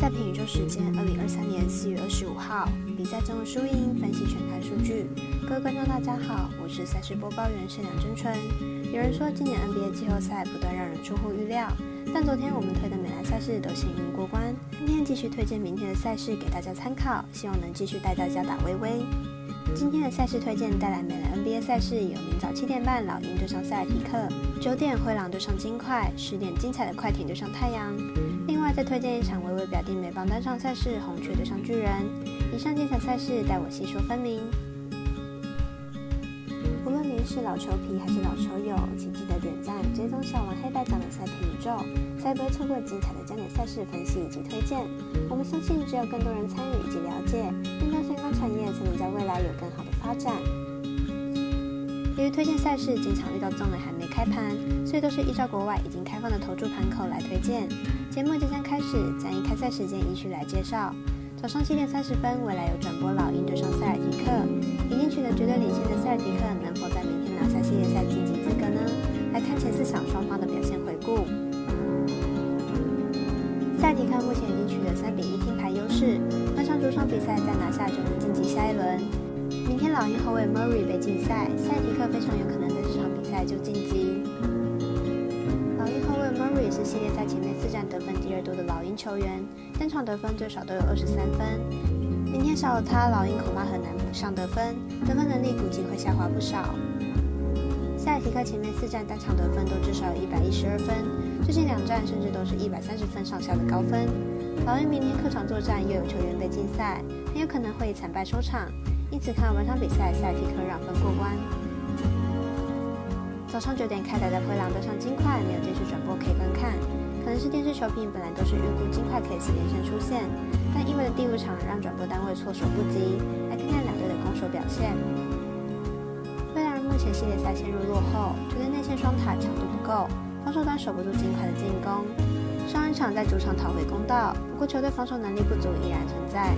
在平宇宙时间，二零二三年四月二十五号，比赛中的输赢分析全台数据。各位观众，大家好，我是赛事播报员盛良真春。有人说今年 NBA 季后赛不断让人出乎预料，但昨天我们推的美篮赛事都幸运过关。今天继续推荐明天的赛事给大家参考，希望能继续带大家打微微。今天的赛事推荐带来美篮 NBA 赛事，有明早七点半老鹰对上塞尔提克，九点灰狼对上金块，十点精彩的快艇对上太阳。另外再推荐一场微微表弟美邦单场赛事，红雀对上巨人。以上精彩赛事待我细说分明。无论您是老球皮还是老球友，请记得点赞、追踪小王黑白奖的赛评宇宙，才不会错过精彩的焦点赛事分析以及推荐。我们相信，只有更多人参与以及了解运动相关产业，才能在未来有更好的发展。由于推荐赛事经常遇到中美还没开盘，所以都是依照国外已经开放的投注盘口来推荐。节目即将开始，将以开赛时间依序来介绍。早上七点三十分，未来有转播老鹰对上塞尔提克。已经取得绝对领先的塞尔提克，能否在明天拿下系列赛晋级资格呢？来看前四场双方的表现回顾。塞尔提克目前已经取得三比一听牌优势，换上主场比赛再拿下就能晋级下一轮。明天老鹰后卫 Murray 被禁赛，塞尔提克非常有可能在这场比赛就晋级。老鹰后卫 Murray 是系列赛前面四战得分第二多的老鹰球员，单场得分最少都有二十三分。明天少了他，老鹰恐怕很难补上得分，得分能力估计会下滑不少。塞尔提克前面四战单场得分都至少有一百一十二分，最近两战甚至都是一百三十分上下的高分。老鹰明天客场作战又有球员被禁赛，很有可能会惨败收场，因此看本场比赛塞尔提克让分过关。早上九点开打的灰狼对上金块，没有电视转播可以观看，可能是电视球评本来都是预估金块可以四连胜出现，但意外的第五场让转播单位措手不及。来看看两队的攻守表现。灰狼目前系列赛陷入落后，球队内线双塔强度不够，防守端守不住金块的进攻。上一场在主场讨回公道，不过球队防守能力不足依然存在。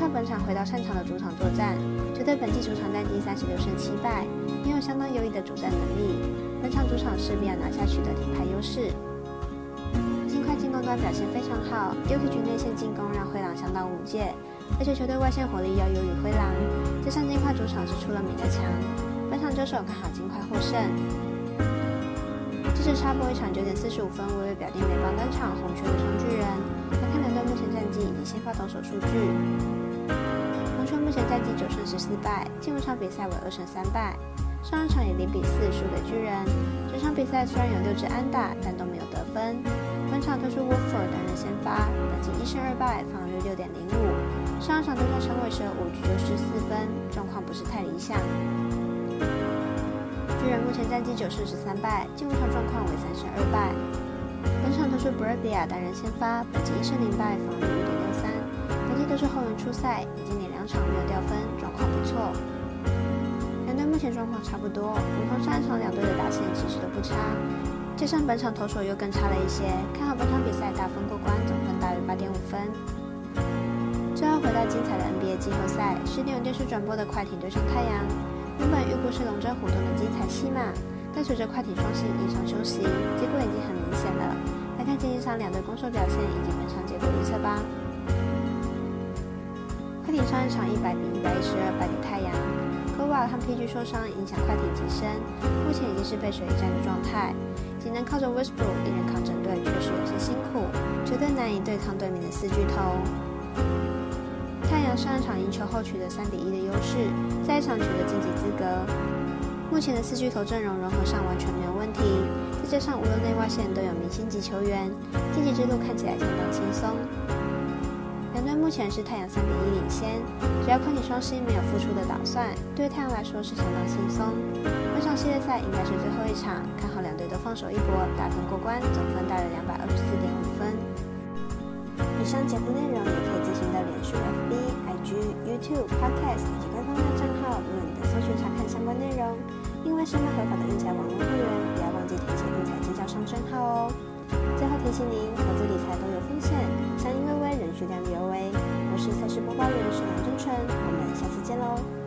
金块本场回到擅长的主场作战，球队本季主场战绩三十六胜七败。拥有相当优异的主战能力，本场主场势必要拿下取得停牌优势。金块进攻端表现非常好 u k 局内线进攻让灰狼相当无解，而且球队外线火力要优于灰狼，加上金块主场是出了名的强，本场交手看好金块获胜。这是插播一场九点四十五分，微微表弟美邦登场红雀对上巨人，先发投手数据。红雀目前战绩九胜十四败，近五场比赛为二胜三败。上一场以零比四输给巨人。整场比赛虽然有六支安打，但都没有得分。本场推出 Wolfer 担任先发，本季一胜二败，防御率六点零五。上一场对上响尾蛇五局就失四分，状况不是太理想。巨人目前战绩九胜十三败，近五场状况为三胜二败。本场推出 Bravia 担任先发，本季一胜零败，防御五点六三。本季都是后援出赛，已经连两场没有掉分，状况不错。两队目前状况差不多，如同上一场两队的打线其实都不差，加上本场投手又更差了一些，看好本场比赛打分过关，总分大于八点五分。最后回到精彩的 NBA 季后赛，十点有电视转播的快艇对上太阳，原本预估是龙争虎斗的精彩戏码，但随着快艇双星异常休息，结果已经很明显了。来看竞技场两队攻守表现以及本场结果预测吧。快艇上一场一百比一百一十二败给太阳。科瓦和 PG 受伤影响快艇提升，目前已经是背水一战的状态，仅能靠着 Westbrook 一人扛整队，确实有些辛苦，绝对难以对抗对面的四巨头。太阳上一场赢球后取得三比一的优势，在一场取得晋级资格。目前的四巨头阵容融合上完全没有问题，再加上无论内外线都有明星级球员，晋级之路看起来相当轻松。两队目前是太阳三比一领先，只要快艇双星没有复出的打算，对太阳来说是相当轻松。本场系列赛应该是最后一场，看好两队都放手一搏，打分过关，总分大约两百二十四点五分。以上节目内容也可以自行到脸书、FB、IG、YouTube、Podcast 以及官方账号等等搜寻查看相关内容。另外，是卖合法的运财网络会员，不要忘记填写运财经销商账号哦。最后提醒您，投资理财都有风险，相依为微，人需量力而为。我是赛事播报员沈阳真纯，我们下次见喽。